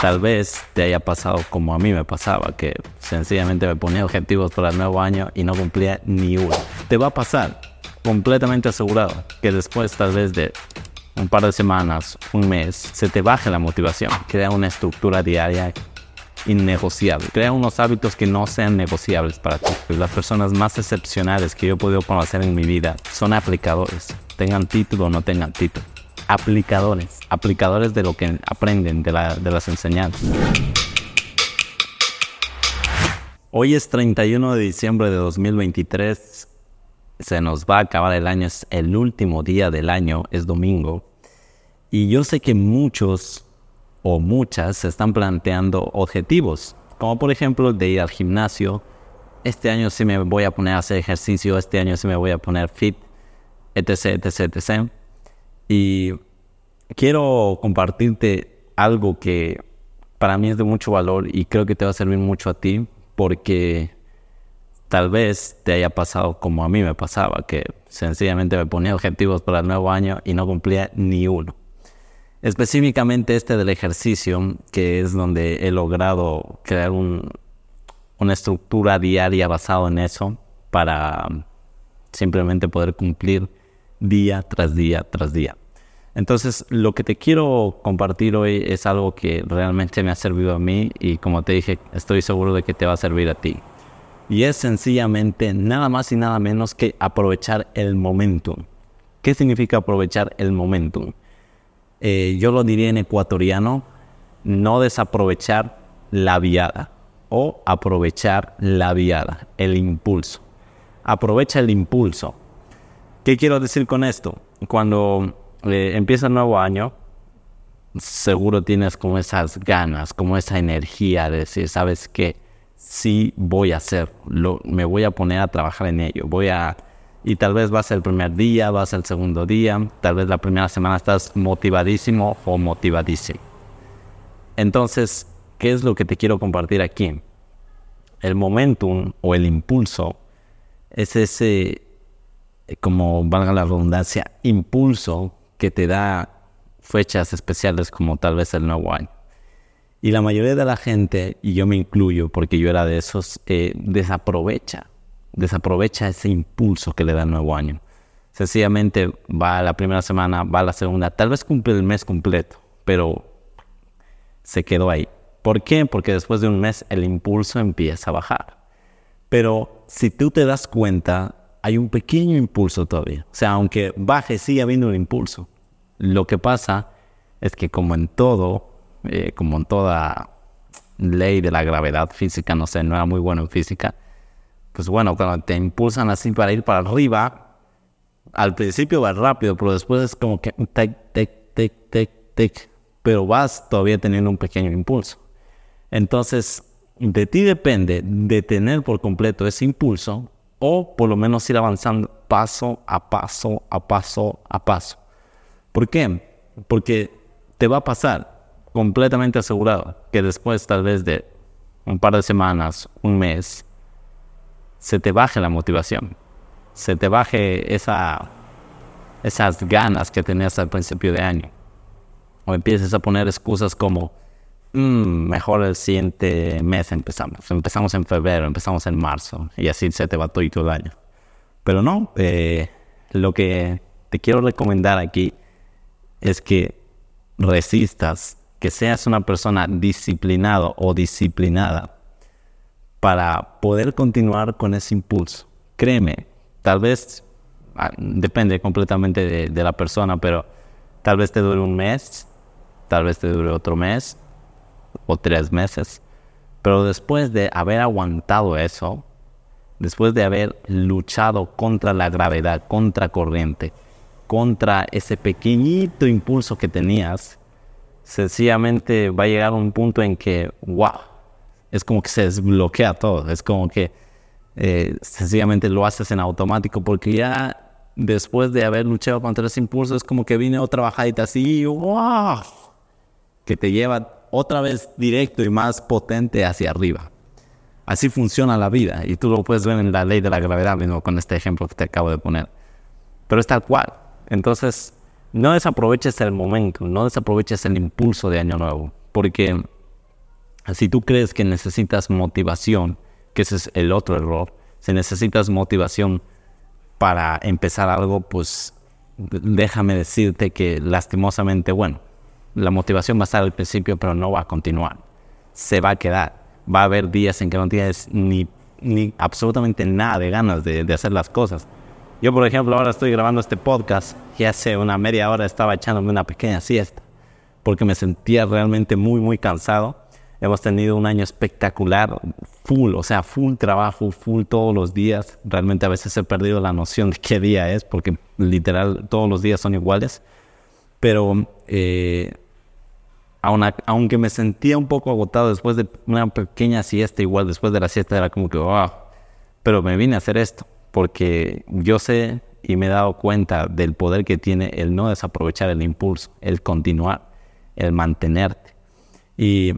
tal vez te haya pasado como a mí me pasaba, que sencillamente me ponía objetivos para el nuevo año y no cumplía ni uno. Te va a pasar, completamente asegurado, que después tal vez de un par de semanas, un mes, se te baje la motivación. Crea una estructura diaria innegociable. Crea unos hábitos que no sean negociables para ti. Las personas más excepcionales que yo he podido conocer en mi vida son aplicadores. Tengan título o no tengan título aplicadores, aplicadores de lo que aprenden de, las enseñanzas. Hoy es 31 de diciembre de 2023, se nos va a acabar el año, es el último día del año, es domingo, y yo sé que muchos o muchas se están planteando objetivos, como por ejemplo de ir al gimnasio, este año sí me voy a poner a hacer ejercicio, este año sí me voy a poner fit, etc, etc, etc. Y quiero compartirte algo que para mí es de mucho valor y creo que te va a servir mucho a ti porque tal vez te haya pasado como a mí me pasaba, que sencillamente me ponía objetivos para el nuevo año y no cumplía ni uno. Específicamente este del ejercicio, que es donde he logrado crear una estructura diaria basada en eso para simplemente poder cumplir día tras día tras día. Entonces, lo que te quiero compartir hoy es algo que realmente me ha servido a mí y como te dije, estoy seguro de que te va a servir a ti. Y es sencillamente nada más y nada menos que aprovechar el momentum. ¿Qué significa aprovechar el momentum? Eh, yo lo diría en ecuatoriano, no desaprovechar la viada o aprovechar la viada, el impulso. Aprovecha el impulso. ¿Qué quiero decir con esto? Cuando eh, empieza el nuevo año, seguro tienes como esas ganas, como esa energía de decir, ¿sabes qué? Sí voy a hacerlo, me voy a poner a trabajar en ello, voy a... Y tal vez va a ser el primer día, va a ser el segundo día, tal vez la primera semana estás motivadísimo o motivadísimo. Entonces, ¿qué es lo que te quiero compartir aquí? El momentum o el impulso es ese como valga la redundancia, impulso que te da fechas especiales como tal vez el nuevo año. Y la mayoría de la gente, y yo me incluyo porque yo era de esos, eh, desaprovecha, desaprovecha ese impulso que le da el nuevo año. Sencillamente va la primera semana, va la segunda, tal vez cumple el mes completo, pero se quedó ahí. ¿Por qué? Porque después de un mes el impulso empieza a bajar. Pero si tú te das cuenta, hay un pequeño impulso todavía. O sea, aunque baje, sigue habiendo un impulso. Lo que pasa es que como en todo, eh, como en toda ley de la gravedad física, no sé, no era muy bueno en física, pues bueno, cuando te impulsan así para ir para arriba, al principio va rápido, pero después es como que tic, tic, tic, tic, tic, pero vas todavía teniendo un pequeño impulso. Entonces, de ti depende detener por completo ese impulso o por lo menos ir avanzando paso a paso, a paso, a paso. ¿Por qué? Porque te va a pasar completamente asegurado que después tal vez de un par de semanas, un mes, se te baje la motivación, se te baje esa, esas ganas que tenías al principio de año. O empieces a poner excusas como, Mm, mejor el siguiente mes empezamos. Empezamos en febrero, empezamos en marzo y así se te va todo, todo el año. Pero no, eh, lo que te quiero recomendar aquí es que resistas, que seas una persona disciplinado o disciplinada para poder continuar con ese impulso. Créeme, tal vez ah, depende completamente de, de la persona, pero tal vez te dure un mes, tal vez te dure otro mes, o tres meses. Pero después de haber aguantado eso, después de haber luchado contra la gravedad, contra corriente, contra ese pequeñito impulso que tenías, sencillamente va a llegar un punto en que, wow, es como que se desbloquea todo, es como que eh, sencillamente lo haces en automático porque ya después de haber luchado contra ese impulso es como que viene otra bajadita así, wow, que te lleva otra vez directo y más potente hacia arriba. Así funciona la vida y tú lo puedes ver en la ley de la gravedad mismo con este ejemplo que te acabo de poner. Pero es tal cual. Entonces, no desaproveches el momento, no desaproveches el impulso de Año Nuevo, porque Si tú crees que necesitas motivación, que ese es el otro error, si necesitas motivación para empezar algo, pues déjame decirte que lastimosamente, bueno, la motivación va a estar al principio, pero no va a continuar. Se va a quedar. Va a haber días en que no tienes ni, ni absolutamente nada de ganas de, de hacer las cosas. Yo, por ejemplo, ahora estoy grabando este podcast y hace una media hora estaba echándome una pequeña siesta porque me sentía realmente muy, muy cansado. Hemos tenido un año espectacular, full, o sea, full trabajo, full todos los días. Realmente a veces he perdido la noción de qué día es, porque literal todos los días son iguales. Pero eh, aunque me sentía un poco agotado después de una pequeña siesta, igual después de la siesta era como que, wow, pero me vine a hacer esto, porque yo sé y me he dado cuenta del poder que tiene el no desaprovechar el impulso, el continuar el mantenerte. Y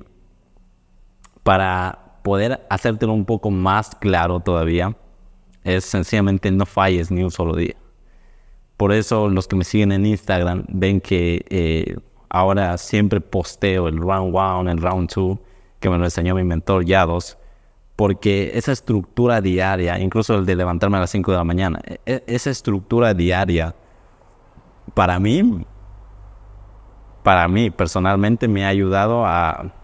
para poder hacértelo un poco más claro todavía, es sencillamente no falles ni un solo día. Por eso los que me siguen en Instagram ven que eh, ahora siempre posteo el round one, el round two, que me lo enseñó mi mentor Yados, porque esa estructura diaria, incluso el de levantarme a las 5 de la mañana, e, e, esa estructura diaria, para mí para mí personalmente me ha ayudado a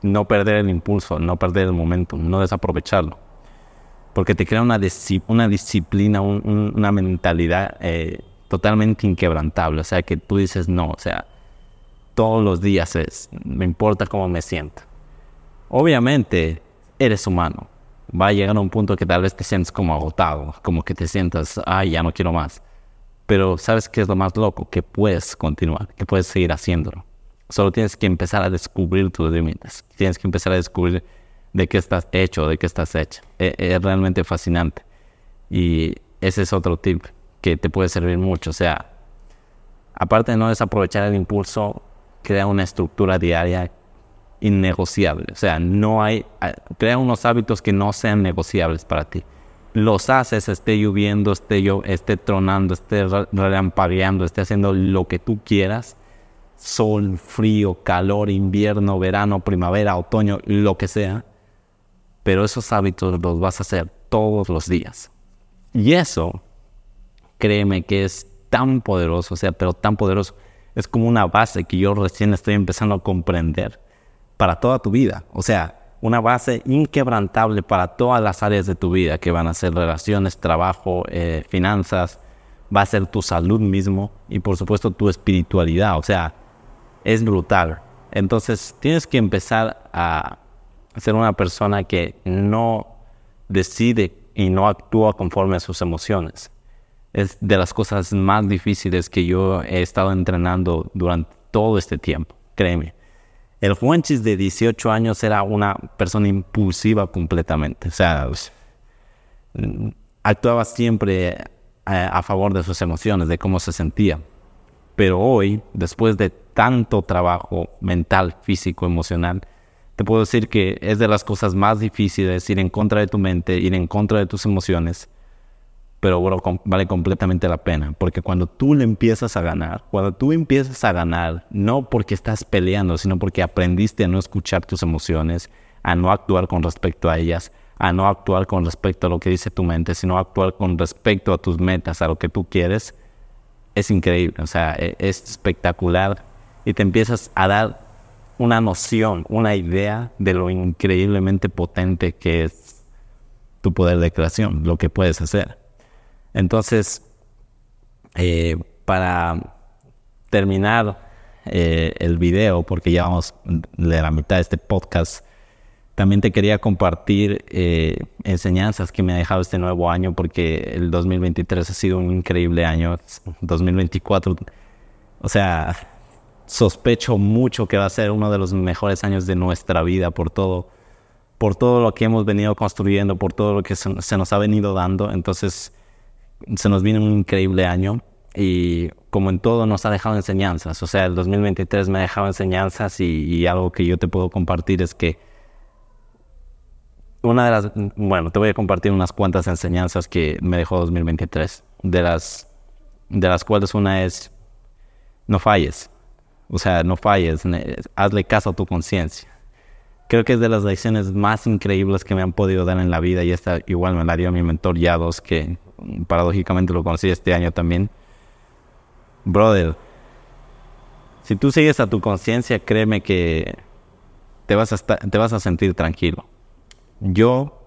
no perder el impulso, no perder el momento, no desaprovecharlo. Porque te crea una, una disciplina, una mentalidad eh, totalmente inquebrantable. O sea, que tú dices, no, o sea, todos los días es, me importa cómo me siento. Obviamente, eres humano. Va a llegar a un punto que tal vez te sientes como agotado, como que te sientas, ay, ya no quiero más. Pero ¿sabes qué es lo más loco? Que puedes continuar, que puedes seguir haciéndolo. Solo tienes que empezar a descubrir tus límites. Tienes que empezar a descubrir de qué estás hecho, de qué estás hecho. Es, es realmente fascinante. Y ese es otro tip que te puede servir mucho. O sea, aparte de no desaprovechar el impulso, crea una estructura diaria innegociable. O sea, no hay, crea unos hábitos que no sean negociables para ti los haces, esté lloviendo, esté, yo, esté tronando, esté relampagueando, esté haciendo lo que tú quieras, sol, frío, calor, invierno, verano, primavera, otoño, lo que sea, pero esos hábitos los vas a hacer todos los días. Y eso, créeme que es tan poderoso, o sea, pero tan poderoso, es como una base que yo recién estoy empezando a comprender para toda tu vida. O sea, una base inquebrantable para todas las áreas de tu vida, que van a ser relaciones, trabajo, eh, finanzas, va a ser tu salud mismo y por supuesto tu espiritualidad. O sea, es brutal. Entonces tienes que empezar a ser una persona que no decide y no actúa conforme a sus emociones. Es de las cosas más difíciles que yo he estado entrenando durante todo este tiempo, créeme. El Juanchis de 18 años era una persona impulsiva completamente. O sea, actuaba siempre eh, a, favor de sus emociones, de cómo se sentía. Pero hoy, después de tanto trabajo mental, físico, emocional, te puedo decir que es de las cosas más difíciles ir en contra de tu mente, ir en contra de tus emociones pero vale completamente la pena, porque cuando tú le empiezas a ganar, cuando tú empiezas a ganar, no porque estás peleando, sino porque aprendiste a no escuchar tus emociones, a no actuar con respecto a ellas, a no actuar con respecto a lo que dice tu mente, sino actuar con respecto a tus metas, a lo que tú quieres, es increíble, o sea, e, es espectacular y te empiezas a dar una noción, una idea de lo increíblemente potente que es tu poder de creación, lo que puedes hacer. Entonces, eh, para terminar eh, el video, porque ya vamos de la mitad de este podcast, también te quería compartir eh, enseñanzas que me ha dejado este nuevo año, porque el 2023 ha sido un increíble año. 2024, o sea, sospecho mucho que va a ser uno de los mejores años de nuestra vida por todo, por todo lo que hemos venido construyendo, por todo lo que se nos ha venido dando. Entonces, se nos viene un increíble año y como en todo nos ha dejado enseñanzas. O sea, el 2023 me ha dejado enseñanzas y, algo que yo te puedo compartir es que una de las, bueno, te voy a compartir unas cuantas enseñanzas que me dejó 2023, de las, de las cuales una es, no falles, o sea, no falles, hazle caso a tu conciencia. creo que es de las lecciones más increíbles que me han podido dar en la vida y esta igual me la dio mi mentor Yados, que paradójicamente lo conocí este año también. Brother, si tú sigues a tu conciencia, créeme que te vas, a te vas a sentir tranquilo. Yo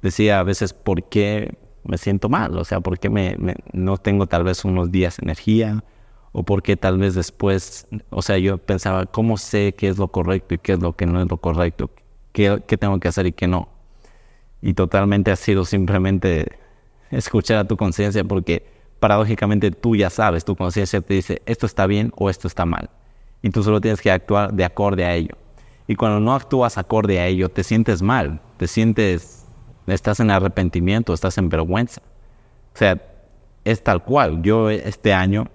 decía a veces, ¿por qué me siento mal? O sea, ¿por qué me, no tengo tal vez unos días energía? ¿O por qué tal vez después, o sea, yo pensaba, ¿cómo sé qué es lo correcto y qué es lo que no es lo correcto? ¿Qué, qué tengo que hacer y qué no? Y totalmente ha sido simplemente escuchar a tu conciencia porque paradójicamente tú ya sabes, tu conciencia te dice, esto está bien o esto está mal. Y tú solo tienes que actuar de acorde a ello. Y cuando no actúas acorde a ello, te sientes mal, te sientes, estás en arrepentimiento, estás en vergüenza. O sea, es tal cual. Yo este año,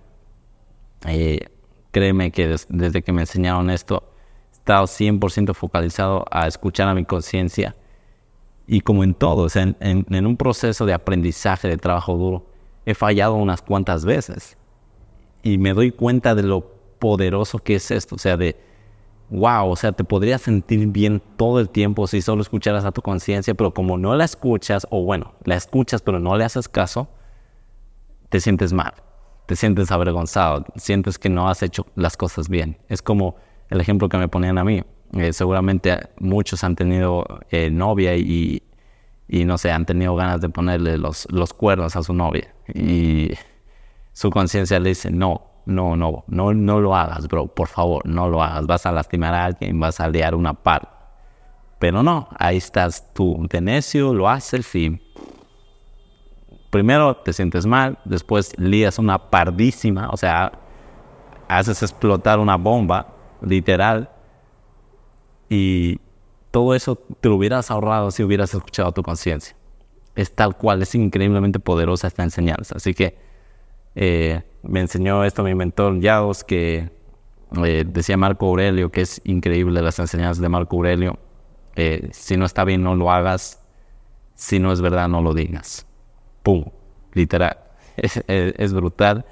eh, créeme que desde que me enseñaron esto, he estado 100% focalizado a escuchar a mi conciencia y como en todo, o sea, en, un proceso de aprendizaje, de trabajo duro, he fallado unas cuantas veces. Y me doy cuenta de lo poderoso que es esto. O sea, de, wow, o sea, te podrías sentir bien todo el tiempo si solo escucharas a tu conciencia, pero como no la escuchas, o bueno, la escuchas pero no le haces caso, te sientes mal, te sientes avergonzado, sientes que no has hecho las cosas bien. Es como el ejemplo que me ponían a mí. Eh, seguramente muchos han tenido eh, novia y, y, no sé, han tenido ganas de ponerle los, los cuernos a su novia. Y su conciencia le dice, no, no, no, no, no lo hagas, bro, por favor, no lo hagas. Vas a lastimar a alguien, vas a liar una par. Pero no, ahí estás tú de necio, lo haces y primero te sientes mal, después lías una pardísima, o sea, haces explotar una bomba, literal, y todo eso te lo hubieras ahorrado si hubieras escuchado tu conciencia. Es tal cual, es increíblemente poderosa esta enseñanza. Así que eh, me enseñó esto mi mentor Yaos, que eh, decía Marco Aurelio, que es increíble las enseñanzas de Marco Aurelio. Eh, si no está bien, no lo hagas. Si no es verdad, no lo digas. ¡Pum! Literal. es brutal.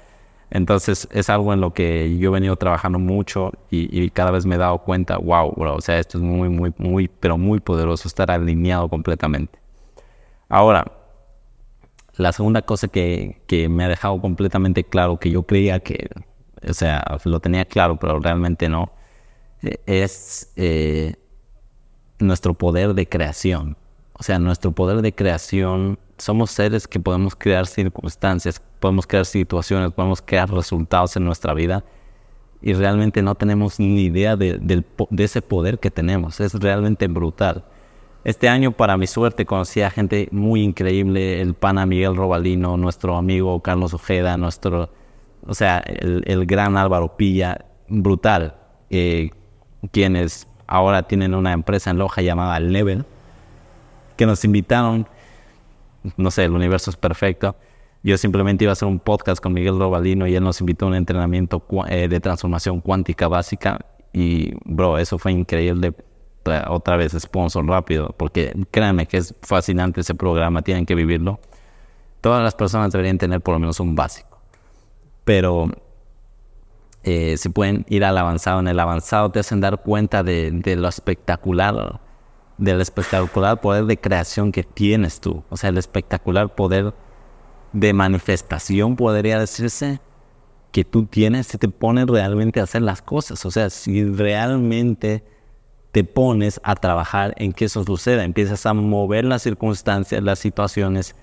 Entonces es algo en lo que yo he venido trabajando mucho y, cada vez me he dado cuenta, wow, bro, o sea, esto es muy, muy, muy, pero muy poderoso, estar alineado completamente. Ahora, la segunda cosa que, que me ha dejado completamente claro, que yo creía que, o sea, lo tenía claro, pero realmente no, e, es eh, nuestro poder de creación. O sea, nuestro poder de creación, somos seres que podemos crear circunstancias, podemos crear situaciones, podemos crear resultados en nuestra vida y realmente no tenemos ni idea de, ese poder que tenemos. Es realmente brutal. Este año, para mi suerte, conocí a gente muy increíble, el pana Miguel Robalino, nuestro amigo Carlos Ojeda, nuestro, o sea, el, gran Álvaro Pilla, brutal, eh, quienes ahora tienen una empresa en Loja llamada Level, que nos invitaron, no sé, el universo es perfecto, yo simplemente iba a hacer un podcast con Miguel Robalino y él nos invitó a un entrenamiento eh, de transformación cuántica básica. Y, bro, eso fue increíble. Otra vez, sponsor rápido, porque créanme que es fascinante ese programa, tienen que vivirlo. Todas las personas deberían tener por lo menos un básico. Pero eh, si pueden ir al avanzado, en el avanzado te hacen dar cuenta de, de lo espectacular, del espectacular poder de creación que tienes tú. O sea, el espectacular poder de manifestación, podría decirse, que tú tienes, se te pone realmente a hacer las cosas. O sea, si realmente te pones a trabajar en que eso suceda, empiezas a mover las circunstancias, las situaciones,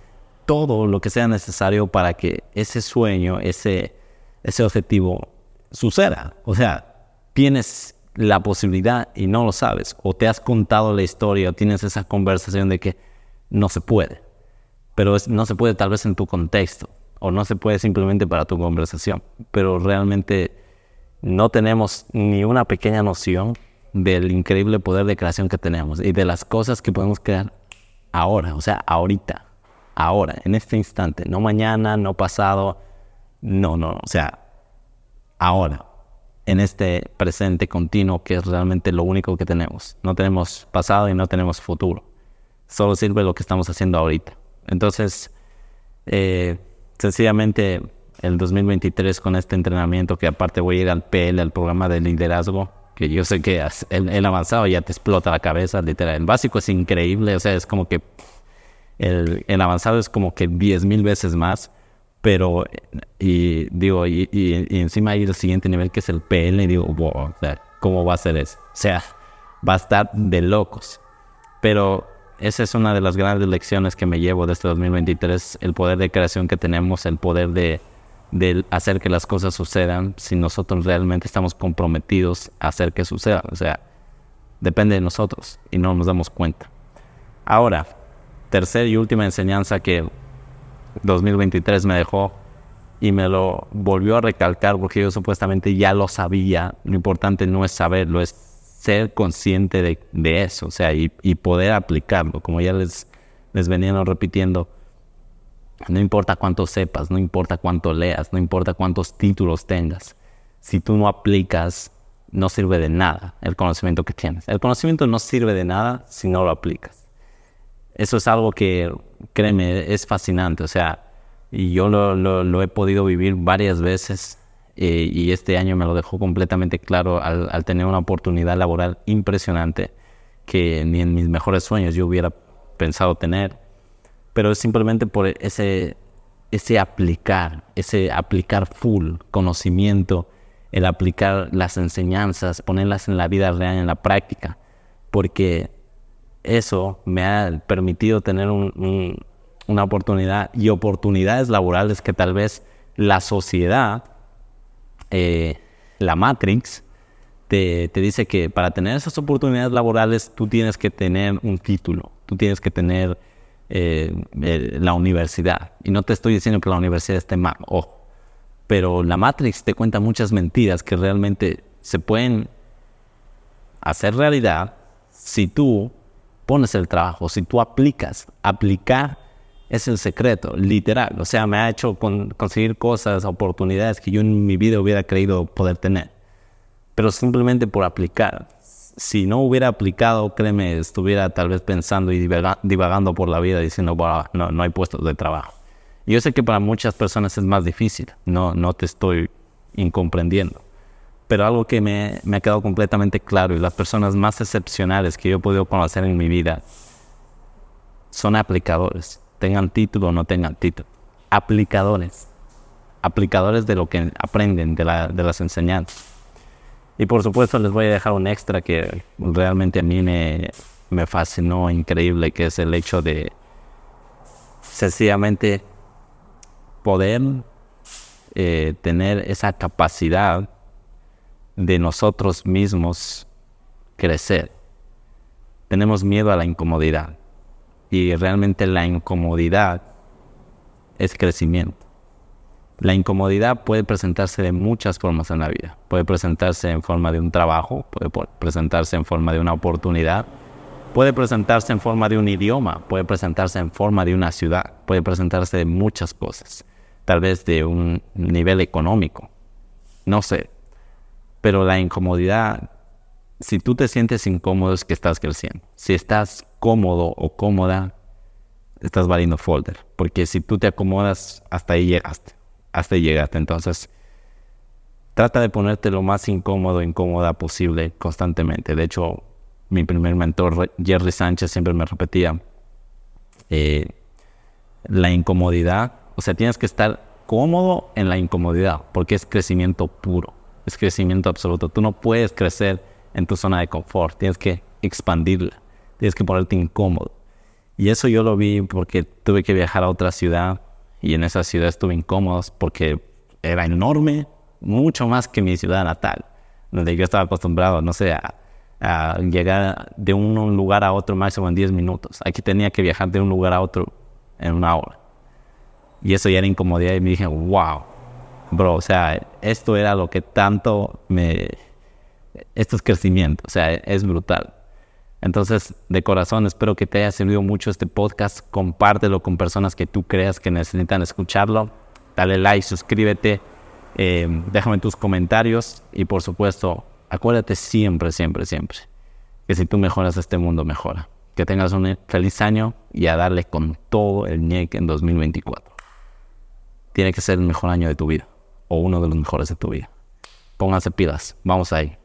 todo lo que sea necesario para que ese sueño, ese, ese objetivo suceda. O sea, tienes la posibilidad y no lo sabes, o te has contado la historia, o tienes esa conversación de que no se puede pero no se puede tal vez en tu contexto o no se puede simplemente para tu conversación, pero realmente no tenemos ni una pequeña noción del increíble poder de creación que tenemos y de las cosas que podemos crear ahora, o sea, ahorita, ahora, en este instante, no mañana, no pasado, no, no, o sea, ahora, en este presente continuo que es realmente lo único que tenemos. No tenemos pasado y no tenemos futuro. Solo sirve lo que estamos haciendo ahorita. Entonces, eh, sencillamente el 2023 con este entrenamiento, que aparte voy a ir al PL, al programa de liderazgo, que yo sé que el, avanzado ya te explota la cabeza, literal. El básico es increíble, o sea, es como que el, avanzado es como que 10 mil veces más, pero, y digo, y, encima hay el siguiente nivel que es el PL, y digo, wow, ¿cómo va a ser eso? O sea, va a estar de locos. Pero esa es una de las grandes lecciones que me llevo de este 2023, el poder de creación que tenemos, el poder de, de hacer que las cosas sucedan si nosotros realmente estamos comprometidos a hacer que suceda. O sea, depende de nosotros y no nos damos cuenta. Ahora, tercera y última enseñanza que 2023 me dejó y me lo volvió a recalcar porque yo supuestamente ya lo sabía. Lo importante no es saberlo, es ser consciente de, eso, o sea, y, poder aplicarlo. Como ya les, les venían repitiendo, no importa cuánto sepas, no importa cuánto leas, no importa cuántos títulos tengas. Si tú no aplicas, no sirve de nada el conocimiento que tienes. El conocimiento no sirve de nada si no lo aplicas. Eso es algo que créeme, es fascinante. O sea, yo lo, he podido vivir varias veces eh, y este año me lo dejó completamente claro al, tener una oportunidad laboral impresionante que ni en mis mejores sueños yo hubiera pensado tener. Pero es simplemente por ese, ese aplicar, ese aplicar full conocimiento, el aplicar las enseñanzas, ponerlas en la vida real, en la práctica. Porque eso me ha permitido tener una oportunidad y oportunidades laborales que tal vez la sociedad, eh, la Matrix, te, dice que para tener esas oportunidades laborales tú tienes que tener un título, tú tienes que tener eh, la universidad. Y no te estoy diciendo que la universidad esté mal, ojo. Pero la Matrix te cuenta muchas mentiras que realmente se pueden hacer realidad si tú pones el trabajo, si tú aplicas, aplicar es el secreto, literal. O sea, me ha hecho conseguir cosas, oportunidades que yo en mi vida hubiera creído poder tener. Pero simplemente por aplicar. Si no hubiera aplicado, créeme, estuviera tal vez pensando y divagando por la vida diciendo, no, no hay puestos de trabajo. yo sé que para muchas personas es más difícil, no, no te estoy incomprendiendo pero algo que me, ha quedado completamente claro y las personas más excepcionales que yo he podido conocer en mi vida son aplicadores, tengan título o no tengan título. Aplicadores, aplicadores de lo que aprenden, de, las enseñanzas. Y por supuesto les voy a dejar un extra que realmente a mí me, me fascinó, increíble, que es el hecho de sencillamente poder eh, tener esa capacidad de nosotros mismos crecer. Tenemos miedo a la incomodidad y realmente la incomodidad es crecimiento. La incomodidad puede presentarse de muchas formas en la vida. Puede presentarse en forma de un trabajo, puede presentarse en forma de una oportunidad, puede presentarse en forma de un idioma, puede presentarse en forma de una ciudad, puede presentarse de muchas cosas, tal vez de un nivel económico. No sé, pero la incomodidad, si tú te sientes incómodo es que estás creciendo. Si estás cómodo o cómoda, estás valiendo folder. Porque si tú te acomodas, hasta ahí llegaste. Hasta ahí llegaste. Entonces, trata de ponerte lo más incómodo incómoda posible constantemente. De hecho, mi primer mentor, Jerry Sánchez, siempre me repetía, eh, la incomodidad, o sea, tienes que estar cómodo en la incomodidad, porque es crecimiento puro es crecimiento absoluto. Tú no puedes crecer en tu zona de confort, tienes que expandirla, tienes que ponerte incómodo. Y eso yo lo vi porque tuve que viajar a otra ciudad y en esa ciudad estuve incómodo porque era enorme, mucho más que mi ciudad natal, donde yo estaba acostumbrado, no sé, a, llegar de un, lugar a otro máximo en 10 minutos. Aquí tenía que viajar de un lugar a otro en una hora. Y eso ya era incomodidad y me dije, wow, bro, o sea, esto era lo que tanto me... Esto es crecimiento, o sea, es brutal. Entonces, de corazón, espero que te haya servido mucho este podcast. Compártelo con personas que tú creas que necesitan escucharlo. Dale like, suscríbete, eh, déjame tus comentarios y por supuesto, acuérdate siempre, siempre, siempre que si tú mejoras este mundo, mejora. Que tengas un feliz año y a darle con todo el ñeque en 2024. Tiene que ser el mejor año de tu vida o uno de los mejores de tu vida. Pónganse pilas, vamos ahí.